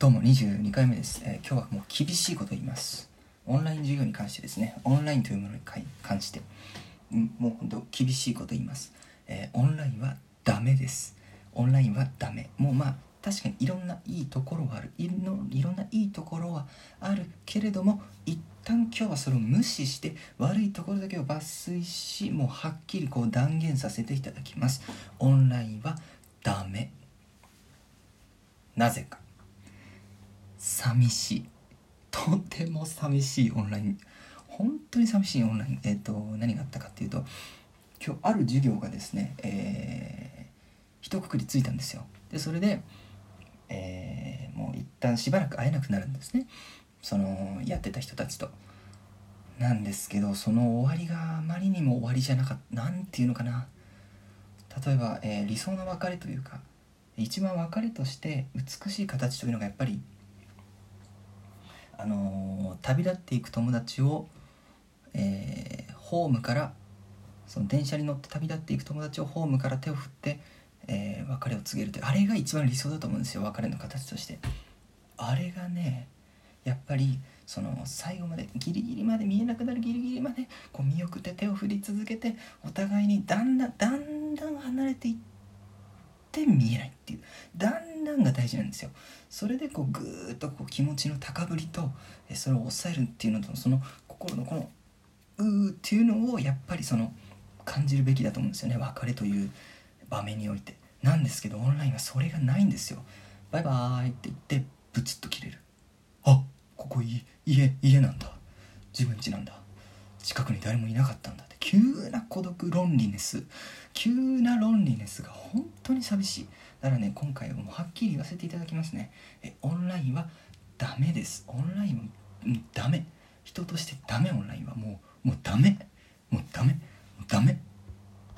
どうも22回目です、えー今日はもう厳しいことを言います。オンライン授業に関してですね。オンラインというものに関してもう本当厳しいことを言います、えーオンラインはダメです。オンラインはダメ。もうまあ確かにいろんないいところはある。いろいろんないいところはあるけれども一旦今日はそれを無視して悪いところだけを抜粋しもうはっきりこう断言させていただきます。オンラインはダメ。なぜか。寂しい。とても寂しいオンライン。本当に寂しいオンライン。えっ、と何があったかっていうと今日ある授業がですねえー、一括りついたんですよ。でそれでえーもう一旦しばらく会えなくなるんですね。そのやってた人たちと。なんですけどその終わりがあまりにも終わりじゃなかった。なんていうのかな。例えば、えー理想の別れというか一番別れとして美しい形というのがやっぱりあの旅立っていく友達を、えーホームからその電車に乗って旅立っていく友達をホームから手を振って、えー別れを告げるというあれが一番理想だと思うんですよ別れの形として。あれがねやっぱりその最後までギリギリまで見えなくなるギリギリまでこう見送って手を振り続けてお互いにだんだんだんだん離れていって見えない。んだんが大事なんですよ。それでこうぐーっとこう気持ちの高ぶりとそれを抑えるっていうのとその心のこのうーっていうのをやっぱりその感じるべきだと思うんですよね。別れという場面において。なんですけどオンラインはそれがないんですよ。バイバーイって言ってブツッと切れる。あここ家家家なんだ。自分家なんだ。近くに誰もいなかったんだって。急な孤独ロンリネス。急なロンリネスが本当に寂しい。だからね今回はもうはっきり言わせていただきますね。えオンラインはダメです。オンラインはうんダメ。人としてダメオンラインは。もうもうダメもうダメもうダメ。